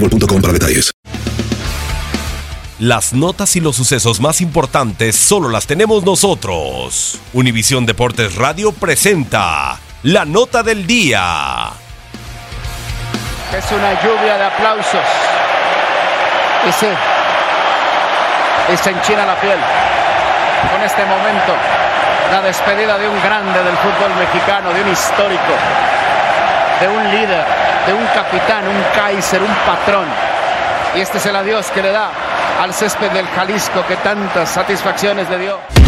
boostmobile.com para detalles. Las notas y los sucesos más importantes solo las tenemos nosotros. Univisión Deportes Radio presenta la nota del día. Es una lluvia de aplausos. Y sí, y se enchina la piel con este momento. La despedida de un grande del fútbol mexicano, de un histórico, de un líder, de un capitán, un Kaiser, un patrón. Y este es el adiós que le da al césped del Jalisco que tantas satisfacciones le dio.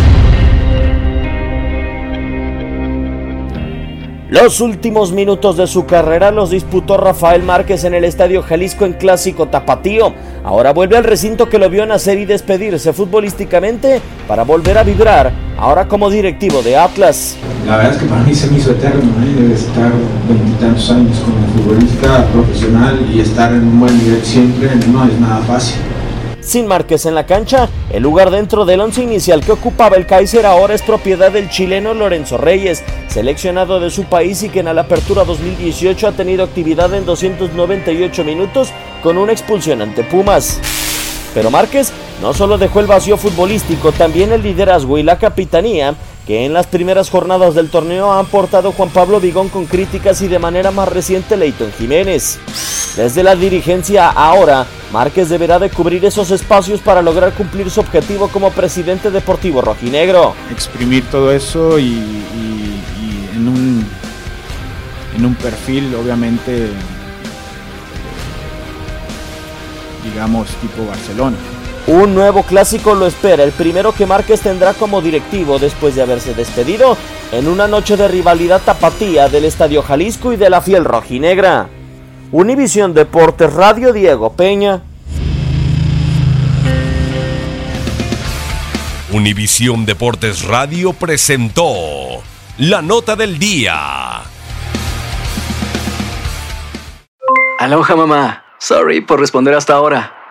Los últimos minutos de su carrera los disputó Rafael Márquez en el Estadio Jalisco en Clásico Tapatío. Ahora vuelve al recinto que lo vio nacer y despedirse futbolísticamente para volver a vibrar, ahora como directivo de Atlas. La verdad es que para mí se me hizo eterno, ¿eh? Estar veintitantos años como futbolista profesional y estar en un buen nivel siempre no es nada fácil. Sin Márquez en la cancha, el lugar dentro del once inicial que ocupaba el Kaiser ahora es propiedad del chileno Lorenzo Reyes, seleccionado de su país y que en la apertura 2018 ha tenido actividad en 298 minutos con una expulsión ante Pumas. Pero Márquez no solo dejó el vacío futbolístico, también el liderazgo y la capitanía que en las primeras jornadas del torneo han portado Juan Pablo Vigón con críticas y de manera más reciente Leighton Jiménez. Desde la dirigencia ahora, Márquez deberá de cubrir esos espacios para lograr cumplir su objetivo como presidente deportivo rojinegro. Exprimir todo eso y, y- en, un, en un perfil obviamente digamos tipo Barcelona. Un nuevo clásico lo espera, el primero que Márquez tendrá como directivo después de haberse despedido en una noche de rivalidad tapatía del Estadio Jalisco y de la fiel rojinegra. Univisión Deportes Radio Diego Peña. Univisión Deportes Radio presentó la nota del día. Aloha mamá. Sorry por responder hasta ahora.